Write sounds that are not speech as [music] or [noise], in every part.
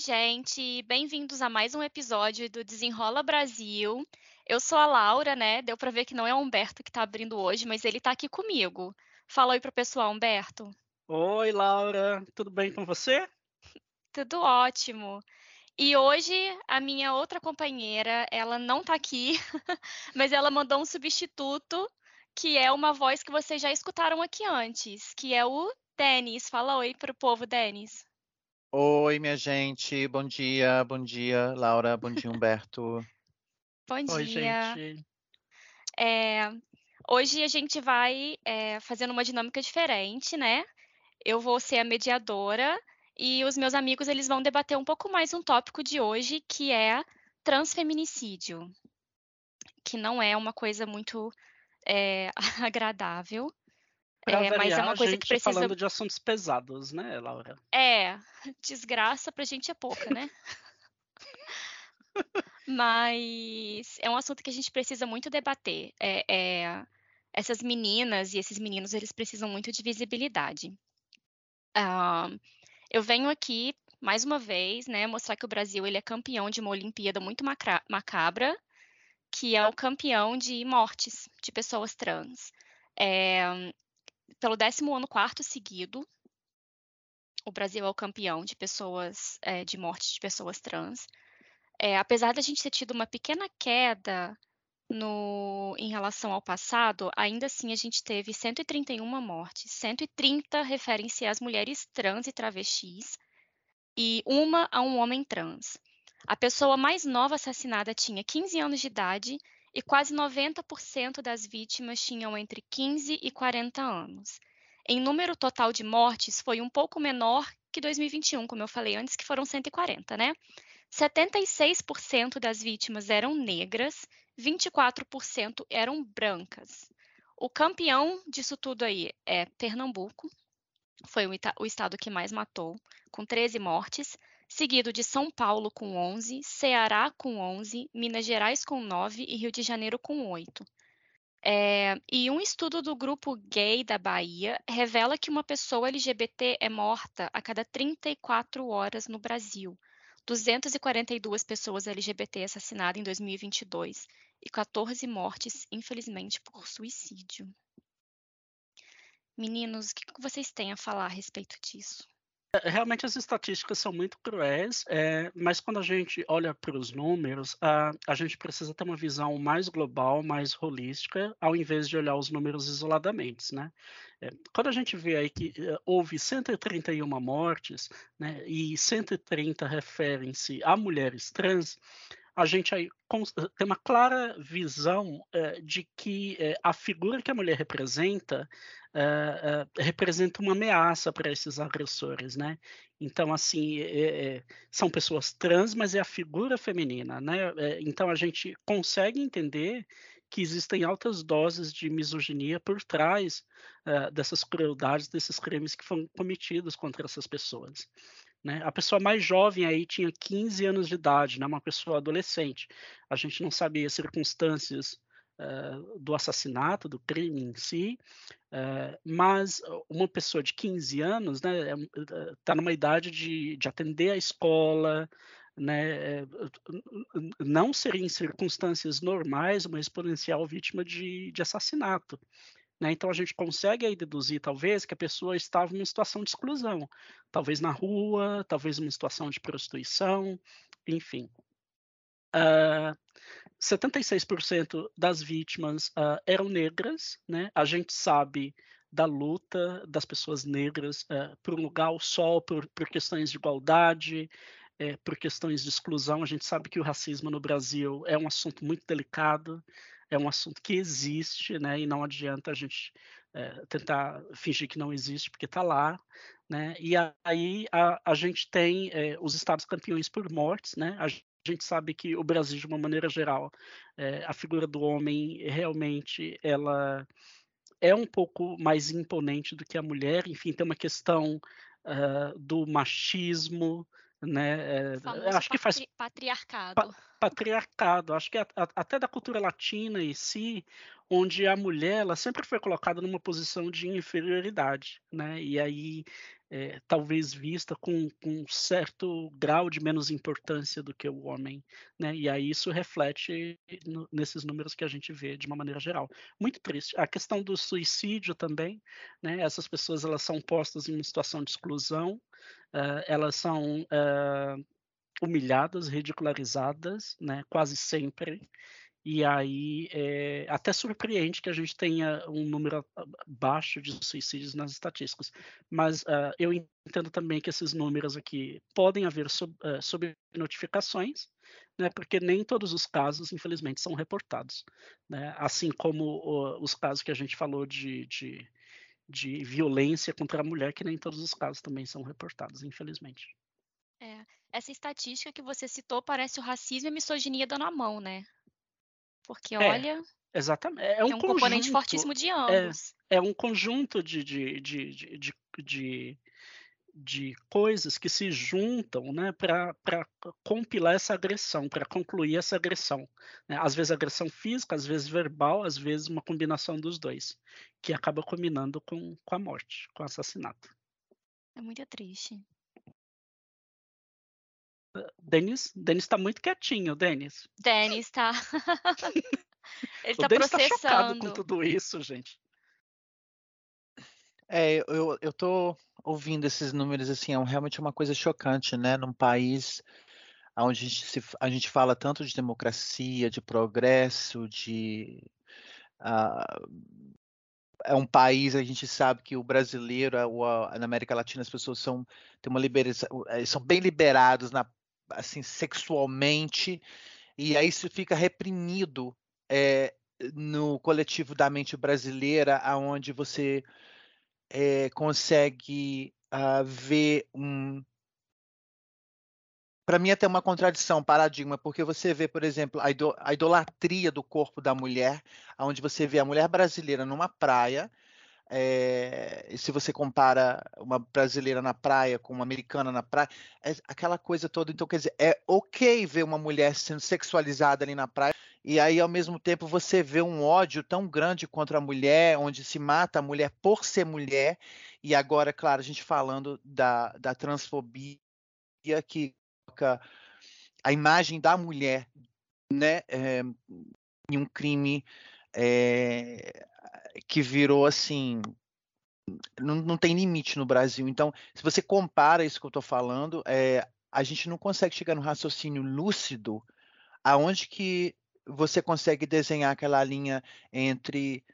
gente! Bem-vindos a mais um episódio do Desenrola Brasil. Eu sou a Laura, né? Deu para ver que não é o Humberto que está abrindo hoje, mas ele está aqui comigo. Fala oi pro pessoal, Humberto. Oi, Laura. Tudo bem com você? [laughs] Tudo ótimo. E hoje a minha outra companheira, ela não está aqui, [laughs] mas ela mandou um substituto, que é uma voz que vocês já escutaram aqui antes, que é o Denis. Fala oi pro povo, Denis. Oi, minha gente. Bom dia, bom dia, Laura. Bom dia, Humberto. [laughs] Bom Oi, dia. gente. É, hoje a gente vai é, fazendo uma dinâmica diferente, né? Eu vou ser a mediadora e os meus amigos eles vão debater um pouco mais um tópico de hoje, que é transfeminicídio, que não é uma coisa muito é, [laughs] agradável. Pra É, mas é variar, uma coisa que precisa. falando de assuntos pesados, né, Laura? É, desgraça pra gente é pouca, né? [laughs] Mas é um assunto que a gente precisa muito debater. É, é, essas meninas e esses meninos, eles precisam muito de visibilidade. Ah, eu venho aqui, mais uma vez, né, mostrar que o Brasil ele é campeão de uma Olimpíada muito macabra, que é o campeão de mortes de pessoas trans. É, pelo décimo ano quarto seguido, o Brasil é o campeão de pessoas, é, de morte de pessoas trans. É, apesar da gente ter tido uma pequena queda no, em relação ao passado, ainda assim a gente teve 131 mortes. 130 referem-se às mulheres trans e travestis e uma a um homem trans. A pessoa mais nova assassinada tinha 15 anos de idade e quase 90% das vítimas tinham entre 15 e 40 anos. Em número total de mortes, foi um pouco menor que 2021, como eu falei antes, que foram 140, né? 76% das vítimas eram negras, 24% eram brancas. O campeão disso tudo aí é Pernambuco, foi o, o estado que mais matou, com 13 mortes, seguido de São Paulo com 11, Ceará com 11, Minas Gerais com 9 e Rio de Janeiro com 8. É, e um estudo do grupo gay da Bahia revela que uma pessoa LGBT é morta a cada 34 horas no Brasil. 242 pessoas LGBT assassinadas em 2022 e 14 mortes, infelizmente, por suicídio. Meninos, o que vocês têm a falar a respeito disso? É, Realmente as estatísticas são muito cruéis, é, mas quando a gente olha para os números, a, a gente precisa ter uma visão mais global, mais holística, ao invés de olhar os números isoladamente, né? É, quando a gente vê aí que é, houve 131 mortes, né, e 130 referem-se a mulheres trans, a gente aí cons- tem uma clara visão eh, de que eh, a figura que a mulher representa eh, eh, representa uma ameaça para esses agressores, né? Então, assim, eh, eh, são pessoas trans, mas é a figura feminina, né? Eh, então, a gente consegue entender que existem altas doses de misoginia por trás eh, dessas crueldades, desses crimes que foram cometidos contra essas pessoas. Né? A pessoa mais jovem aí tinha 15 anos de idade, né? uma pessoa adolescente. A gente não sabia as circunstâncias eh, do assassinato, do crime em si, eh, mas uma pessoa de 15 anos está né, eh, tá numa idade de, de atender a escola, né, eh, não seria em circunstâncias normais uma exponencial vítima de, de assassinato. Né? Então a gente consegue aí deduzir, talvez, que a pessoa estava em uma situação de exclusão, talvez na rua, talvez uma situação de prostituição, enfim. Uh, 76% das vítimas uh, eram negras, né? A gente sabe da luta das pessoas negras uh, por um lugar ao sol, por, por questões de igualdade, é, por questões de exclusão. A gente sabe que o racismo no Brasil é um assunto muito delicado, é um assunto que existe, né? E não adianta a gente é, tentar fingir que não existe, porque está lá, né? E aí a, a gente tem é, os estados campeões por mortes, né? A gente sabe que o Brasil, de uma maneira geral, é, a figura do homem realmente ela é um pouco mais imponente do que a mulher. Enfim, tem uma questão uh, do machismo, né? É, acho que faz patriarcado. Pa, patriarcado. Acho que a, a, até da cultura latina em si, onde a mulher ela sempre foi colocada numa posição de inferioridade, né? E aí é, talvez vista com, com um certo grau de menos importância do que o homem, né? E aí isso reflete no, nesses números que a gente vê de uma maneira geral. Muito triste. A questão do suicídio também, né? Essas pessoas elas são postas em uma situação de exclusão, uh, elas são uh, humilhadas, ridicularizadas, né? Quase sempre. E aí é, até surpreende que a gente tenha um número baixo de suicídios nas estatísticas. Mas uh, eu entendo também que esses números aqui podem haver sub, uh, subnotificações, né, porque nem todos os casos, infelizmente, são reportados. Né? Assim como uh, os casos que a gente falou de, de, de violência contra a mulher, que nem todos os casos também são reportados, infelizmente. É, essa estatística que você citou parece o racismo e a misoginia dando a mão, né? Porque, é, olha. Exatamente. É um, um conjunto, componente fortíssimo de é, ambos. É, é um conjunto de, de, de, de, de, de coisas que se juntam né, para compilar essa agressão, para concluir essa agressão. Né? Às vezes agressão física, às vezes verbal, às vezes uma combinação dos dois, que acaba combinando com, com a morte, com o assassinato. É muito triste. Denis, Denis tá muito quietinho, Denis. Denis tá. [laughs] Ele tá Denis processando. Tá chocado com tudo isso, gente. É, eu, eu tô ouvindo esses números assim, é realmente uma coisa chocante, né? Num país onde a gente, se, a gente fala tanto de democracia, de progresso, de uh, é um país, a gente sabe que o brasileiro, a, na América Latina, as pessoas são, têm uma liberação, eh, são bem liberados na assim sexualmente e aí isso fica reprimido é, no coletivo da mente brasileira, aonde você é, consegue uh, ver um para mim até uma contradição, paradigma, porque você vê, por exemplo, a, idolatria do corpo da mulher, onde você vê a mulher brasileira numa praia, é, se você compara uma brasileira na praia com uma americana na praia, é aquela coisa toda. Então, quer dizer, é ok ver uma mulher sendo sexualizada ali na praia, e aí, ao mesmo tempo, você vê um ódio tão grande contra a mulher, onde se mata a mulher por ser mulher, e agora, claro, a gente falando da, da transfobia que coloca a imagem da mulher né, é, em um crime é, que virou assim. Não, não tem limite no Brasil. Então, se você compara isso que eu estou falando, é, a gente não consegue chegar no raciocínio lúcido aonde que você consegue desenhar aquela linha entre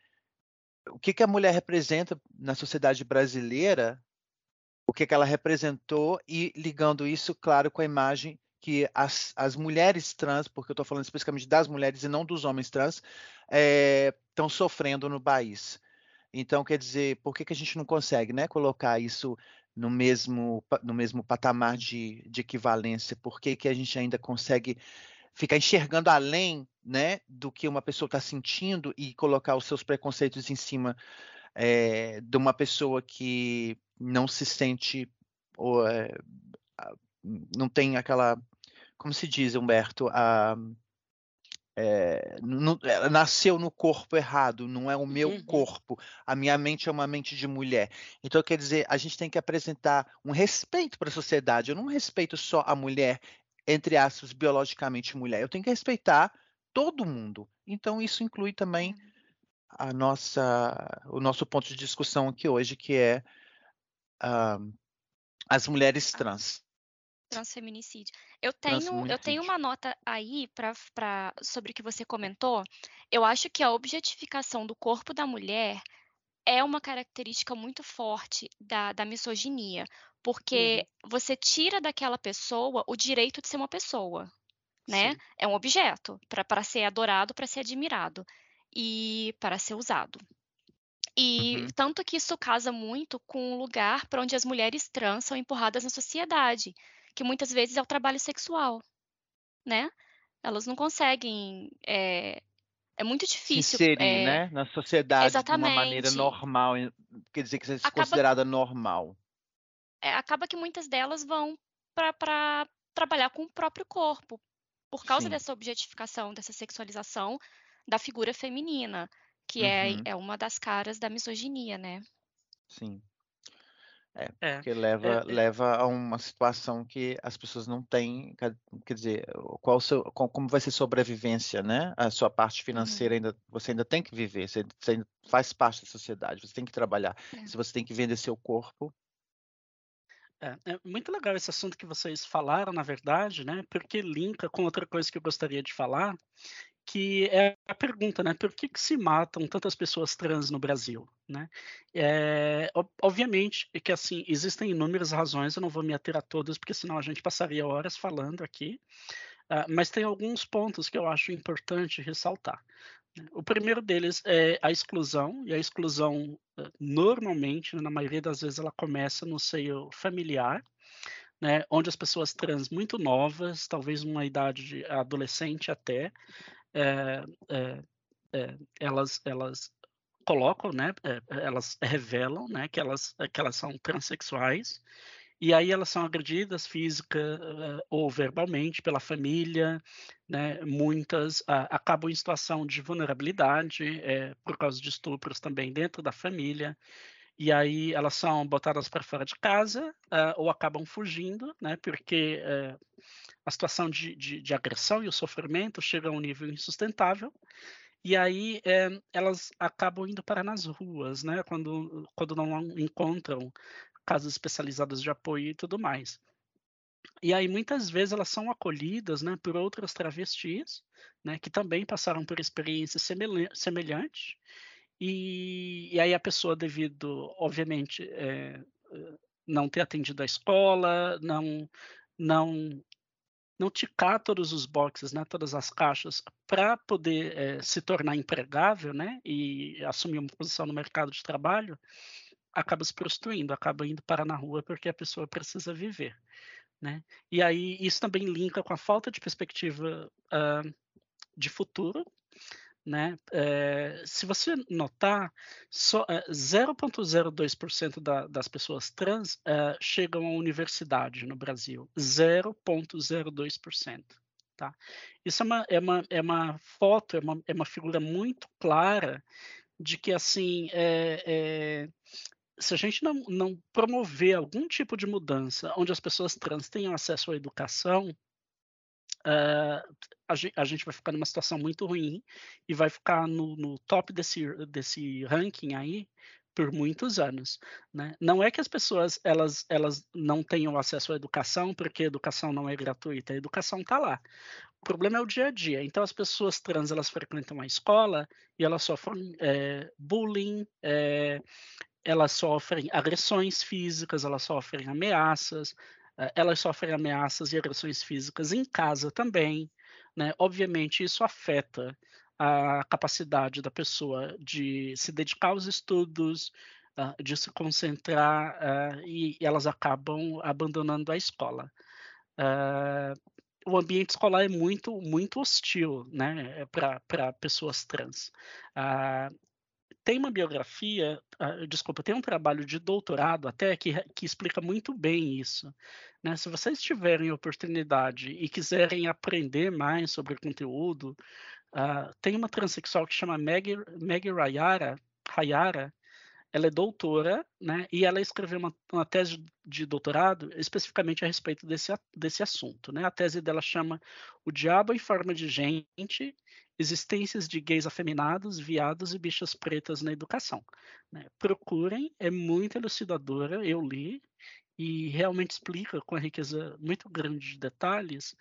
o que, que a mulher representa na sociedade brasileira, o que, que ela representou, e ligando isso, claro, com a imagem que as, as mulheres trans, porque eu estou falando especificamente das mulheres e não dos homens trans, estão sofrendo no país. Então, quer dizer, por que, que a gente não consegue né, colocar isso no mesmo, no mesmo patamar de, de equivalência? Por que, que a gente ainda consegue ficar enxergando além né, do que uma pessoa está sentindo e colocar os seus preconceitos em cima é, de uma pessoa que não se sente ou é, não tem aquela como se diz, Humberto, a, é, nasceu no corpo errado, não é o meu uhum. corpo. A minha mente é uma mente de mulher. Então, quer dizer, a gente tem que apresentar um respeito para a sociedade. Eu não respeito só a mulher, entre aspas, biologicamente mulher. Eu tenho que respeitar todo mundo. Então, isso inclui também uhum. a nossa, o nosso ponto de discussão aqui hoje, que é uh, as mulheres trans. Transfeminicídio. Eu tenho, eu tenho uma nota aí pra, pra, sobre o que você comentou. Eu acho que a objetificação do corpo da mulher é uma característica muito forte da, da misoginia, porque uhum. você tira daquela pessoa o direito de ser uma pessoa, né? Sim. É um objeto para ser adorado, para ser admirado e para ser usado. E uhum. tanto que isso casa muito com o lugar para onde as mulheres trans são empurradas na sociedade que muitas vezes é o trabalho sexual, né? Elas não conseguem. É, é muito difícil. Se inserir, é, né? Na sociedade exatamente. de uma maneira normal, quer dizer que seja considerada normal. É, acaba que muitas delas vão para trabalhar com o próprio corpo, por causa Sim. dessa objetificação, dessa sexualização da figura feminina, que é, uhum. é, é uma das caras da misoginia, né? Sim. É, é, porque leva, é, é, leva a uma situação que as pessoas não têm, quer dizer, qual seu, como vai ser sobrevivência, né? A sua parte financeira uhum. ainda, você ainda tem que viver, você, você ainda faz parte da sociedade, você tem que trabalhar. É. Se você tem que vender seu corpo, é, é, muito legal esse assunto que vocês falaram, na verdade, né? Porque linka com outra coisa que eu gostaria de falar, que é a pergunta, né? Por que, que se matam tantas pessoas trans no Brasil, né? É, obviamente que assim existem inúmeras razões, eu não vou me ater a todas, porque senão a gente passaria horas falando aqui. Uh, mas tem alguns pontos que eu acho importante ressaltar. Né? O primeiro deles é a exclusão, e a exclusão, normalmente, na maioria das vezes, ela começa no seio familiar, né, onde as pessoas trans muito novas, talvez uma idade de adolescente até, elas, elas colocam, né, elas revelam, né, que elas, que elas são transexuais, e aí elas são agredidas física ou verbalmente pela família, né? Muitas acabam em situação de vulnerabilidade por causa de estupros também dentro da família. E aí elas são botadas para fora de casa uh, ou acabam fugindo, né? Porque uh, a situação de, de, de, agressão e o sofrimento chega a um nível insustentável. E aí é, elas acabam indo para nas ruas, né? Quando, quando não encontram casas especializadas de apoio e tudo mais. E aí muitas vezes elas são acolhidas, né, por outras travestis, né, que também passaram por experiências semelhantes e, e aí a pessoa, devido, obviamente, é, não ter atendido a escola, não, não, não ticar todos os boxes, né, todas as caixas, para poder é, se tornar empregável, né, e assumir uma posição no mercado de trabalho, acaba se prostituindo, acaba indo parar na rua porque a pessoa precisa viver, né? E aí isso também linka com a falta de perspectiva uh, de futuro né? É, se você notar, só é, 0,02% da, das pessoas trans é, chegam à universidade no Brasil. 0,02%. Tá? Isso é uma, é, uma, é uma foto, é uma, é uma figura muito clara de que, assim, é, se a gente não, não promover algum tipo de mudança onde as pessoas trans tenham acesso à educação, uh, a, gente, vai ficar numa situação muito ruim e vai ficar no, no top desse, desse ranking aí por muitos anos, né? Não é que as pessoas elas, elas não tenham acesso à educação porque a educação não é gratuita, a educação está lá. O problema é o dia a dia. Então as pessoas trans elas frequentam a escola e elas sofrem é, bullying, é, elas sofrem agressões físicas, elas sofrem ameaças, elas sofrem ameaças e agressões físicas em casa também. Né? Obviamente, isso afeta a capacidade da pessoa de se dedicar aos estudos, uh, de se concentrar, uh, e, elas acabam abandonando a escola. Uh, o ambiente escolar é muito, muito hostil né, para pessoas trans tem uma biografia, uh, desculpa, tem um trabalho de doutorado até que, que explica muito bem isso. Né? Se vocês tiverem oportunidade e quiserem aprender mais sobre o conteúdo, uh, tem uma transexual que chama Maggie Rayara, Rayara, ela é doutora, né, e ela escreveu uma, uma, tese de doutorado especificamente a respeito desse, desse assunto, né? A tese dela chama O Diabo em Forma de Gente existências de gays afeminados, viados e bichas pretas na educação. Né? Procurem, é muito elucidadora, eu li, e realmente explica com a riqueza muito grande de detalhes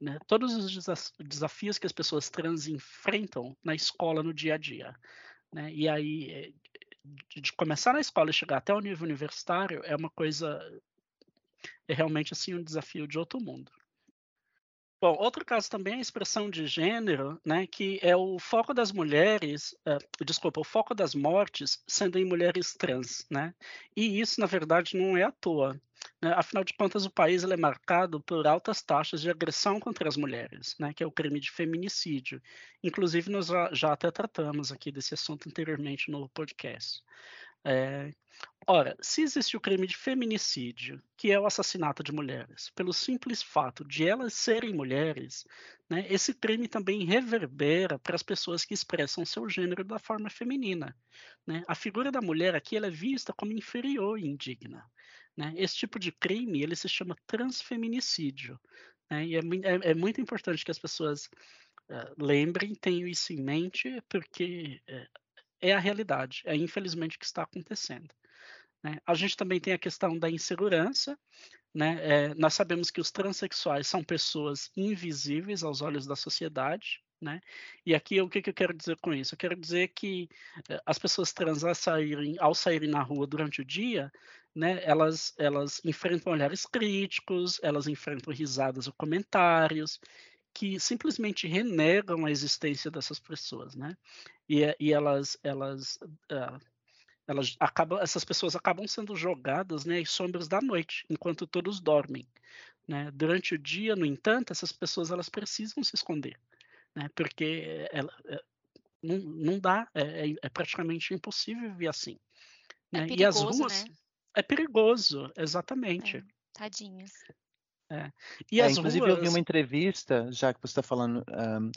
né, todos os desafios que as pessoas trans enfrentam na escola no dia a dia. Né? E aí, eh, de começar na escola e chegar até o nível universitário é uma coisa, é realmente assim um desafio de outro mundo. Bom, outro caso também é a expressão de gênero, né, que é o foco das mulheres, uh, desculpa, o foco das mortes sendo em mulheres trans, né? E isso, na verdade, não é à toa. Né? Afinal de contas, o país é marcado por altas taxas de agressão contra as mulheres, né, que é o crime de feminicídio. Inclusive, nós já, já até tratamos aqui desse assunto anteriormente no podcast. É, ora, se existe o crime de feminicídio, que é o assassinato de mulheres, pelo simples fato de elas serem mulheres, né, esse crime também reverbera para as pessoas que expressam seu gênero da forma feminina. Né? A figura da mulher aqui é vista como inferior e indigna. Né? Esse tipo de crime ele se chama transfeminicídio. Né? E é, é, é, muito importante que as pessoas uh, lembrem, tenham isso em mente, porque uh, é a realidade, é infelizmente o que está acontecendo. Né? A gente também tem a questão da insegurança. Né? É, nós sabemos que os transexuais são pessoas invisíveis aos olhos da sociedade. Né? E aqui o que, que, eu quero dizer com isso? Eu quero dizer que eh, as pessoas trans ao saírem, ao saírem na rua durante o dia, né, elas, elas enfrentam olhares críticos, elas enfrentam risadas ou comentários que simplesmente renegam a existência dessas pessoas, né? E, e elas, elas, uh, elas acabam, essas pessoas acabam sendo jogadas, né, às sombras da noite, enquanto todos dormem. Né? Durante o dia, no entanto, essas pessoas elas precisam se esconder né? Porque ela, é, não, não dá, é, é, é, praticamente impossível viver assim. É né? perigoso, e as ruas né? é perigoso, exatamente. É, tadinhos. É. E as inclusive ruas... eu vi uma entrevista, já que você está falando um,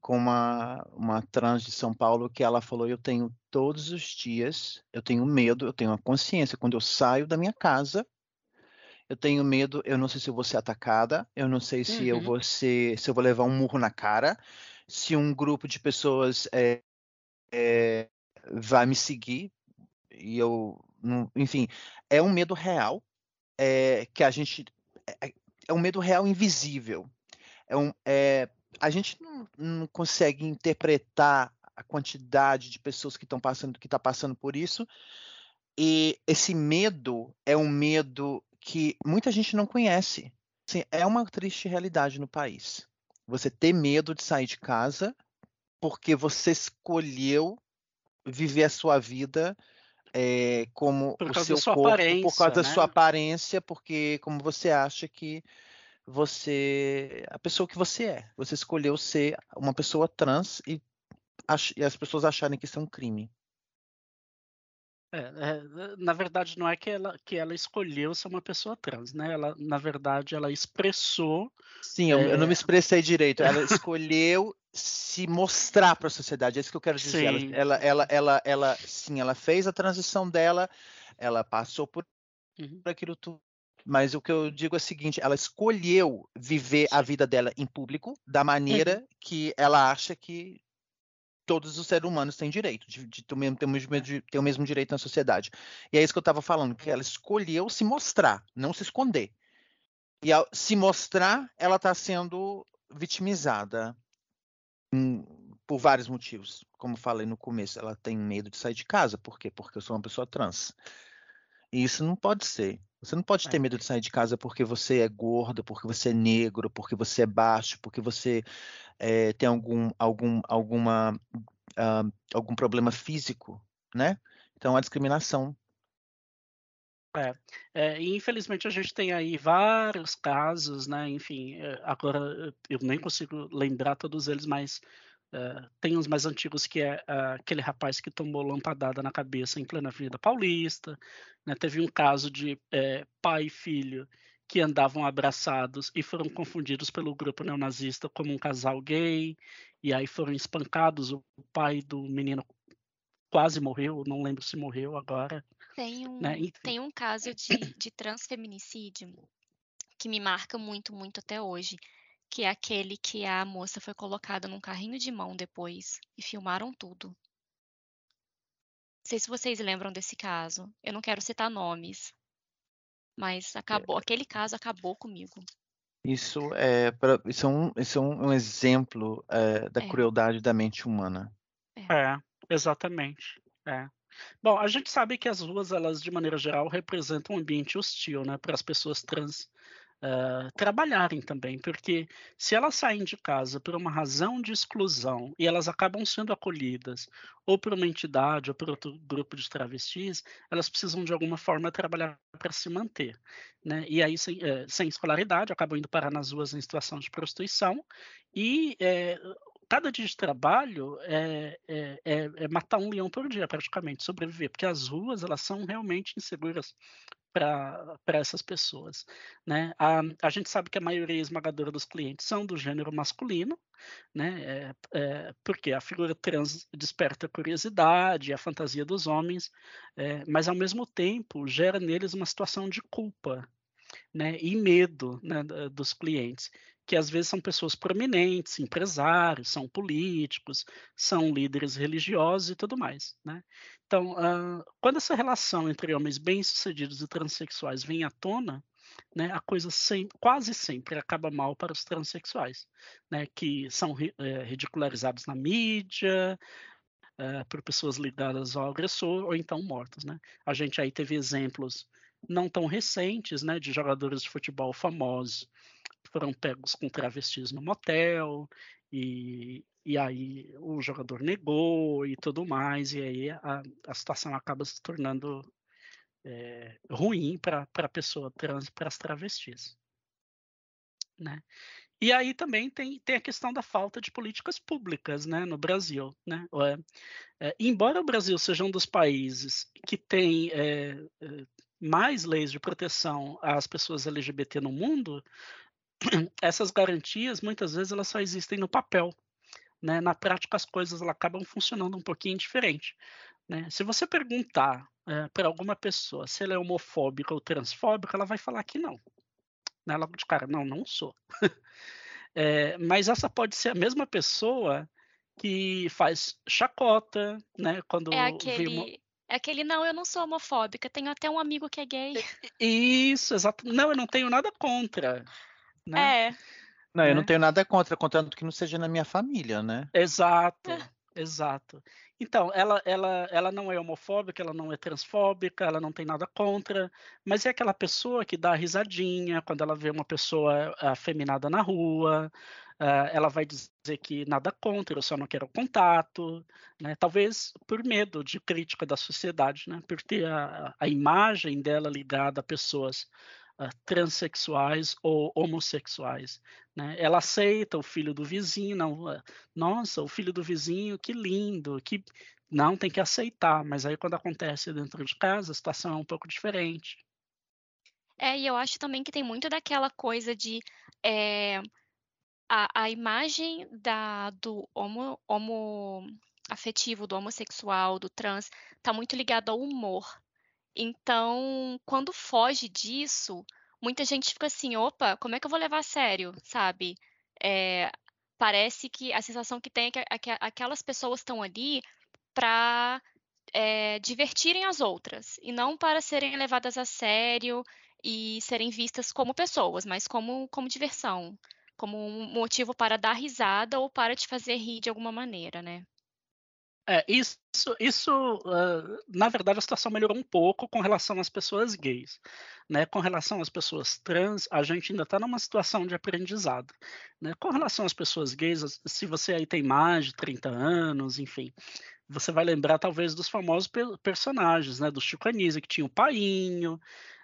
com uma, uma trans de São Paulo, que ela falou: eu tenho todos os dias, eu tenho medo, eu tenho a consciência quando eu saio da minha casa eu tenho medo, eu não sei se eu vou ser atacada, eu não sei se uhum. eu vou ser, se eu vou levar um murro na cara, se um grupo de pessoas é, é, vai me seguir e eu, não, enfim, é um medo real é, que a gente é, é, um medo real invisível. É um, é, a gente não, não consegue interpretar a quantidade de pessoas que estão passando, que está passando por isso. E esse medo é um medo que muita gente não conhece. Assim, é uma triste realidade no país. Você ter medo de sair de casa porque você escolheu viver a sua vida é, como por o seu corpo, por causa né? da sua aparência, porque como você acha que você a pessoa que você é, você escolheu ser uma pessoa trans e, e as pessoas acharem que isso é um crime. É, é, na verdade, não é que ela, que ela escolheu ser uma pessoa trans, né? Ela, na verdade, ela expressou. Sim, eu, eu não me é expressei direito. Ela [laughs] escolheu se mostrar para a sociedade. É isso que eu quero dizer. Ela, ela, ela, ela, ela, sim, ela fez a transição dela, ela passou por, uhum. por aquilo tudo. Mas o que eu digo é o seguinte: ela escolheu viver a vida dela em público da maneira uhum. que ela acha que todos os seres humanos têm direito de, de, ter, o mesmo, ter o mesmo direito na sociedade. E é isso que eu estava falando, que ela escolheu se mostrar, não se esconder. E ao se mostrar, ela está sendo vitimizada hum, por vários motivos. Como falei no começo, ela tem medo de sair de casa. Por quê? Porque eu sou uma pessoa trans. E isso não pode ser. Você não pode ter é. medo de sair de casa porque você é gordo, porque você é negro, porque você é baixo, porque você é, tem algum, algum, alguma, uh, algum problema físico, né? Então, a discriminação. É, é, e infelizmente a gente tem aí vários casos, né? Enfim, eh, agora eu nem consigo lembrar todos eles, mas Uh, tem uns mais antigos que é uh, aquele rapaz que tomou lampadada na cabeça em plena Avenida Paulista. Né? Teve um caso de uh, pai e filho que andavam abraçados e foram confundidos pelo grupo neonazista como um casal gay, e aí foram espancados. O pai do menino quase morreu, não lembro se morreu agora. Tem um, né? tem um caso de, de transfeminicídio que me marca muito, muito até hoje que é aquele que a moça foi colocada num carrinho de mão depois e filmaram tudo. Não sei se vocês lembram desse caso. Eu não quero citar nomes, mas acabou. É. Aquele caso acabou comigo. Isso é, pra, isso é, um, isso é um, exemplo é, da é. crueldade da mente humana. É, é exatamente. É. Bom, a gente sabe que as ruas, elas de maneira geral representam um ambiente hostil, né, para as pessoas trans uh, trabalharem também, porque se elas saem de casa por uma razão de exclusão e elas acabam sendo acolhidas ou por uma entidade ou por outro grupo de travestis, elas precisam de alguma forma trabalhar para se manter, né? E aí sem, uh, sem escolaridade acabam indo parar nas ruas em situação de prostituição e uh, cada dia de trabalho é, é, é, é, matar um leão por dia, praticamente, sobreviver, porque as ruas elas são realmente inseguras para essas pessoas. Né? A, a gente sabe que a maioria esmagadora dos clientes são do gênero masculino, né? É, é, porque a figura trans desperta curiosidade, a fantasia dos homens, é, mas ao mesmo tempo gera neles uma situação de culpa né? e medo né, dos clientes que às vezes são pessoas prominentes, empresários, são políticos, são líderes religiosos e tudo mais. Né? Então, uh, quando essa relação entre homens bem-sucedidos e transexuais vem à tona, né, a coisa sem, quase sempre acaba mal para os transexuais, né, que são é, ridicularizados na mídia, é, por pessoas ligadas ao agressor ou então mortos. Né? A gente aí teve exemplos não tão recentes né, de jogadores de futebol famosos foram pegos com travestis no motel, e, e aí o jogador negou e tudo mais, e aí a, a situação acaba se tornando é, ruim para a pessoa trans, para as travestis. Né? E aí também tem, tem a questão da falta de políticas públicas né, no Brasil. Né? É, é, embora o Brasil seja um dos países que tem é, é mais leis de proteção às pessoas LGBT no mundo, [clears throat] essas garantias muitas vezes elas só existem no papel. Né? Na prática as coisas elas acabam funcionando um pouquinho diferente. Né? Se você perguntar é, para alguma pessoa se ela é homofóbica ou transfóbica, ela vai falar que não. Né? Logo de cara, não, não sou. é, [laughs] mas essa pode ser a mesma pessoa que faz chacota, né? Quando é aquele, é aquele, não, eu não sou homofóbica, tenho até um amigo que é gay. Isso, exato. Não, eu não tenho nada contra né? É. Não, eu não né? tenho nada contra, contanto que não seja na minha família, né? Exato, é. exato. Então, ela, ela, ela não é homofóbica, ela não é transfóbica, ela não tem nada contra, mas é aquela pessoa que dá risadinha quando ela vê uma pessoa afeminada na rua, uh, ela vai dizer que nada contra, eu só não quero contato, né? talvez por medo de crítica da sociedade, né? por ter a, a imagem dela ligada a pessoas uh, transexuais ou homossexuais. Né? Ela aceita o filho do vizinho, não, uh, nossa, o filho do vizinho, que lindo, que não tem que aceitar, mas aí quando acontece dentro de casa, a situação é um pouco diferente. É, e eu acho também que tem muito daquela coisa de é, a, a imagem da, do homo, homo afetivo, do homossexual, do trans, está muito ligado ao humor. Então, quando foge disso, muita gente fica assim: opa, como é que eu vou levar a sério, sabe? É, parece que a sensação que tem é que aquelas pessoas estão ali para é, divertirem as outras e não para serem levadas a sério e serem vistas como pessoas, mas como, como diversão, como um motivo para dar risada ou para te fazer rir de alguma maneira, né? É, isso, isso uh, na verdade, a situação melhorou um pouco com relação às pessoas gays. Né? Com relação às pessoas trans, a gente ainda está numa situação de aprendizado. Né? Com relação às pessoas gays, se você aí tem mais de 30 anos, enfim, você vai lembrar talvez dos famosos personagens, né? Do Chico Anísio, que tinha o painho,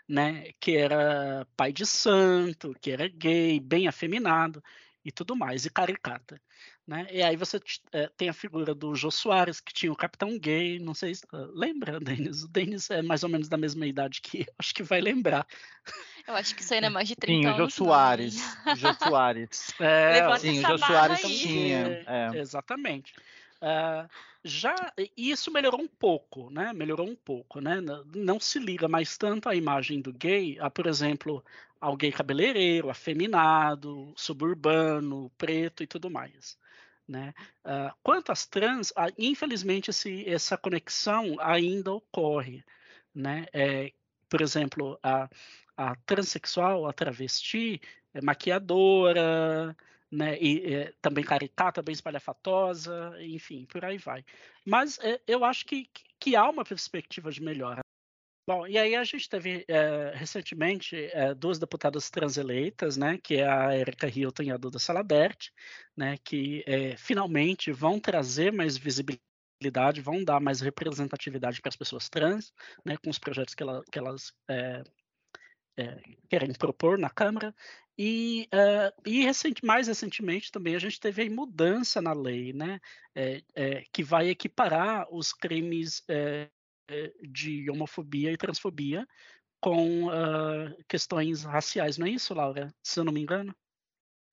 né? Que era pai de santo, que era gay, bem afeminado e tudo mais, e caricata. Né? E aí você é, tem a figura do Jô Soares, que tinha o Capitão Gay, não sei se uh, lembra, [laughs] Denis? O Denis é mais ou menos da mesma idade que eu, acho que vai lembrar. Eu acho que isso aí não é mais de 30 Sim, anos. Sim, o Jô Soares. O Jô Soares. É, sim, o Jô Soares tinha. É, exatamente. Uh, já isso melhorou um pouco, né? Melhorou um pouco, né? Não se liga mais tanto à imagem do gay, a, por exemplo, gay cabeleireiro, afeminado, suburbano, preto e tudo mais. Né? Uh, quanto às trans, uh, infelizmente esse, essa conexão ainda ocorre. Né? É, por exemplo, a, a transexual, a travesti, é maquiadora, né? E é, também caricata, bem espalhafatosa, enfim, por aí vai. Mas é, eu acho que, que há uma perspectiva de melhora. Bom, e aí a gente teve é, recentemente é, duas deputadas transeleitas, né, que é a Erika Hilton e a Duda Salabert, né, que é, finalmente vão trazer mais visibilidade, vão dar mais representatividade para as pessoas trans, né, com os projetos que, ela, que elas querem propor na Câmara. E, e recente, mais recentemente também a gente teve a mudança na lei, né, que vai equiparar os crimes de homofobia e transfobia com uh, questões raciais, não é isso, Laura? Se eu não me engano.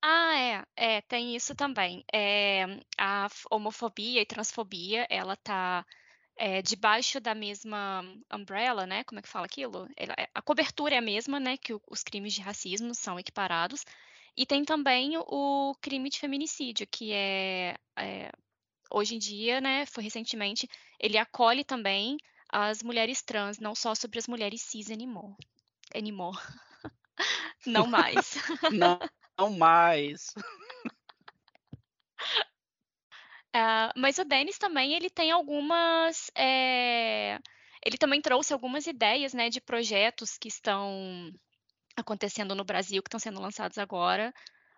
Ah, é, é, tem isso também. É, a homofobia e transfobia, ela tá é, debaixo da mesma umbrella, né? Como é que fala aquilo? É, a cobertura é a mesma, né? Que os crimes de racismo são equiparados. E tem também o crime de feminicídio, que é, é hoje em dia, né? Foi recentemente, ele acolhe também as mulheres trans, não só sobre as mulheres cis anymore. anymore. [laughs] não mais. [laughs] não, não mais. Uh, [laughs] mas o Denis também ele tem algumas. É... Ele também trouxe algumas ideias né, de projetos que estão acontecendo no Brasil, que estão sendo lançados agora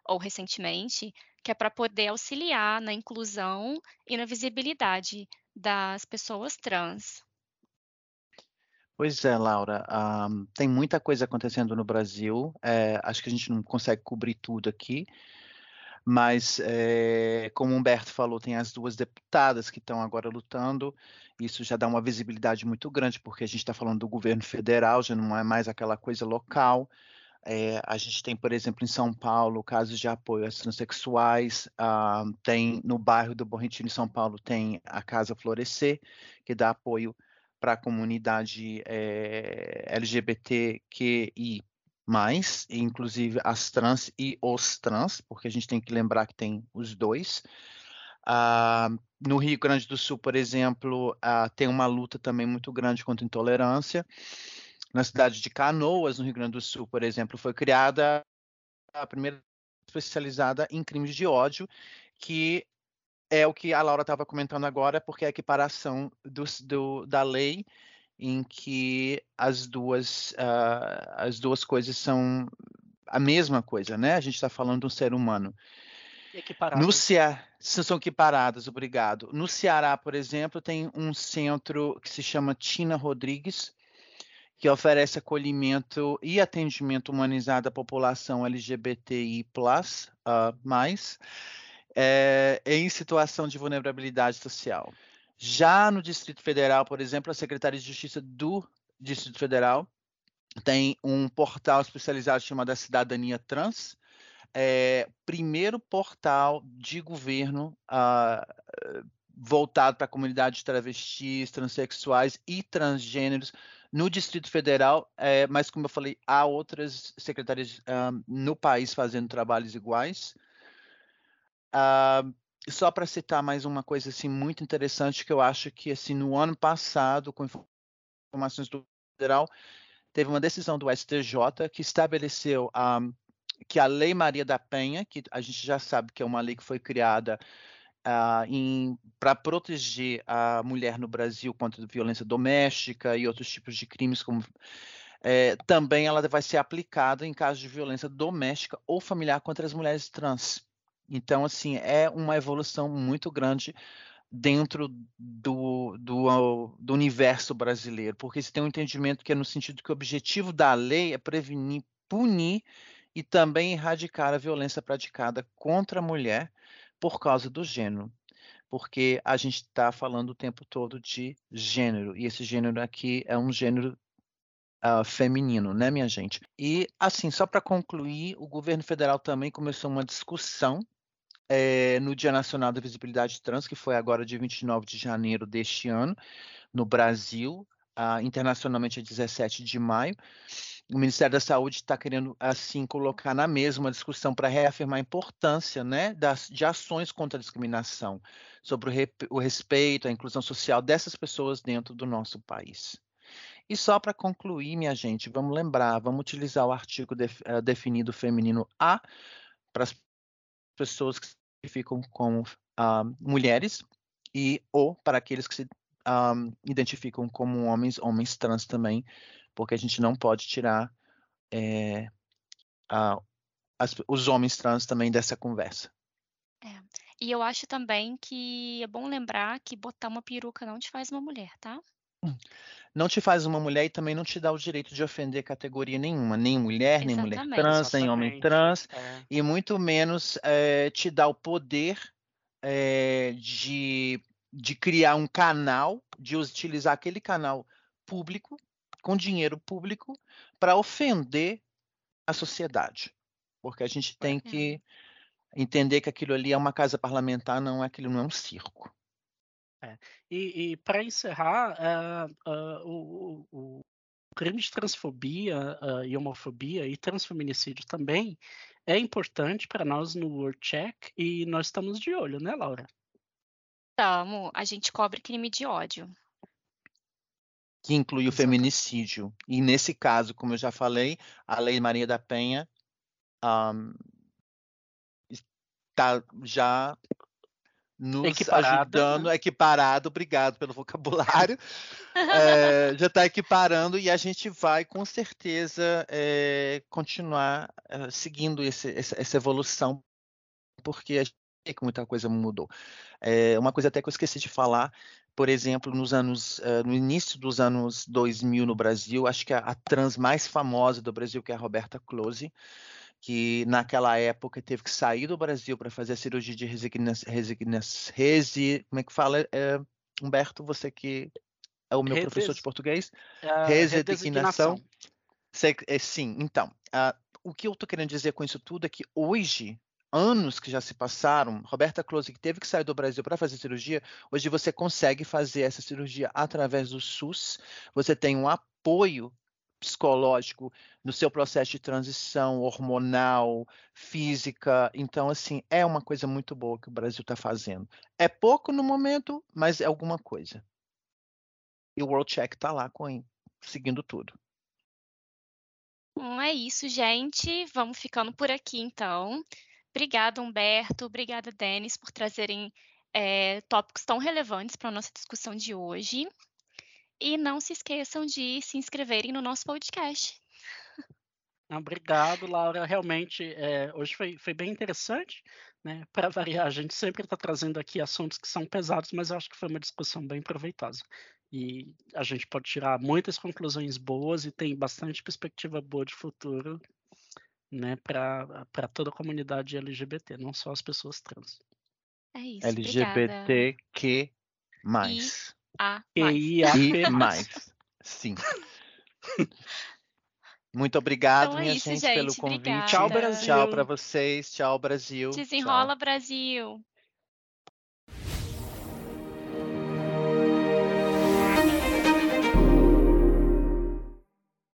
ou recentemente, que é para poder auxiliar na inclusão e na visibilidade das pessoas trans. Pois é, Laura, um, tem muita coisa acontecendo no Brasil. É, acho que a gente não consegue cobrir tudo aqui, mas, é, como o Humberto falou, tem as duas deputadas que estão agora lutando. Isso já dá uma visibilidade muito grande, porque a gente está falando do governo federal, já não é mais aquela coisa local. É, a gente tem, por exemplo, em São Paulo, casos de apoio aos transexuais. Uh, tem no bairro do Borrentino, em São Paulo, tem a Casa Florescer, que dá apoio para a comunidade é, LGBTQI mais, inclusive as trans e os trans, porque a gente tem que lembrar que tem os dois. Uh, no Rio Grande do Sul, por exemplo, uh, tem uma luta também muito grande contra a intolerância. Na cidade de Canoas, no Rio Grande do Sul, por exemplo, foi criada a primeira especializada em crimes de ódio, que é o que a Laura estava comentando agora, porque é a equiparação do, do, da lei em que as duas, uh, as duas coisas são a mesma coisa, né? A gente está falando de um ser humano. No Ceará, são equiparadas, obrigado. No Ceará, por exemplo, tem um centro que se chama Tina Rodrigues, que oferece acolhimento e atendimento humanizado à população LGBTI+, uh, mais, é, em situação de vulnerabilidade social. Já no Distrito Federal, por exemplo, a Secretaria de Justiça do Distrito Federal tem um portal especializado chamado Cidadania Trans, é, primeiro portal de governo voltado para a comunidade de travestis, transexuais e transgêneros no Distrito Federal, é, mas como eu falei, há outras secretarias uh, no país fazendo trabalhos iguais. Uh, só para citar mais uma coisa assim muito interessante que eu acho que assim no ano passado, com informações do federal, teve uma decisão do STJ que estabeleceu um, ah, que a Lei Maria da Penha, que a gente já sabe que é uma lei que foi criada uh, para proteger a mulher no Brasil contra violência doméstica e outros tipos de crimes, como é, também ela vai ser aplicada em caso de violência doméstica ou familiar contra as mulheres trans. Então, assim, é uma evolução muito grande dentro do, do, do, universo brasileiro, porque se tem um entendimento que é no sentido que o objetivo da lei é prevenir, punir e também erradicar a violência praticada contra a mulher por causa do gênero. Porque a gente está falando o tempo todo de gênero, e esse gênero aqui é um gênero uh, feminino, né, minha gente? E, assim, só para concluir, o governo federal também começou uma discussão é, no Dia Nacional da Visibilidade Trans, que foi agora dia 29 de janeiro deste ano, no Brasil, uh, internacionalmente é 17 de maio. O Ministério da Saúde está querendo, assim, colocar na mesma discussão para reafirmar a importância né, das, de ações contra a discriminação, sobre o, o respeito, a inclusão social dessas pessoas dentro do nosso país. E só para concluir, minha gente, vamos lembrar, vamos utilizar o artigo de, uh, definido feminino A para as pessoas que se ficam como uh, mulheres e ou para aqueles que se um, identificam como homens, homens trans também, porque a gente não pode tirar é, as, os homens trans também dessa conversa. É. E eu acho também que é bom lembrar que botar uma peruca não te faz uma mulher, tá? Não te faz uma mulher e também não te dá o direito de ofender categoria nenhuma, nem mulher, nem mulher Exatamente. trans, nem homem Exatamente. trans, É. e muito menos eh, te dá o poder eh, de, de criar um canal, de utilizar aquele canal público, com dinheiro público, para ofender a sociedade. Porque a gente tem É. que entender que aquilo ali é uma casa parlamentar, não é aquilo não é um circo. E, e para encerrar, ah, ah, o, o- o crime de transfobia ah, e homofobia e transfeminicídio também é importante para nós no World Check e nós estamos de olho, né, Laura? Tamo, a gente cobre crime de ódio. que inclui o feminicídio. E nesse caso, como eu já falei, a Lei Maria da Penha está já nos Equiparada, ajudando, equiparado, obrigado pelo vocabulário, eh, [laughs] já está equiparando e a gente vai com certeza eh, continuar eh, seguindo esse- essa, essa evolução, porque a gente vê que muita coisa mudou. Eh, uma coisa até que eu esqueci de falar, por exemplo, nos anos, eh, no início dos anos 2000 no Brasil, acho que a, a trans mais famosa do Brasil, que é a Roberta Close, que naquela época teve que sair do Brasil para fazer a cirurgia de resignação, resi, como é que fala? Eh, Humberto, você que é o meu professor de Redes- português, redesignação. Sei que- é, sim, então, ah, o que eu estou querendo dizer com isso tudo é que hoje, anos que já se passaram, Roberta Close, que teve que sair do Brasil para fazer cirurgia, hoje você consegue fazer essa cirurgia através do SUS, você tem um apoio psicológico no seu processo de transição hormonal, física, então, assim, é uma coisa muito boa que o Brasil está fazendo. É pouco no momento, mas é alguma coisa. E o World Check está lá com, seguindo tudo. Bom, é isso, gente. Vamos ficando por aqui, então. Obrigada, Humberto. Obrigada, Denis, por trazerem eh, tópicos tão relevantes para a nossa discussão de hoje. E não se esqueçam de se inscreverem no nosso podcast. Obrigado, Laura. Realmente, é, hoje foi, foi bem interessante, né? Para variar, a gente sempre está trazendo aqui assuntos que são pesados, mas eu acho que foi uma discussão bem proveitosa. E a gente pode tirar muitas conclusões boas e tem bastante perspectiva boa de futuro, né? Para para toda a comunidade LGBT, não só as pessoas trans. É isso. LGBTQ E a E P mais. Sim. Muito obrigado, Então é minha isso, gente, pelo gente. convite. Obrigada. Tchau, Brasil. Tchau para vocês. Tchau, Brasil. Tchau. Desenrola, Brasil.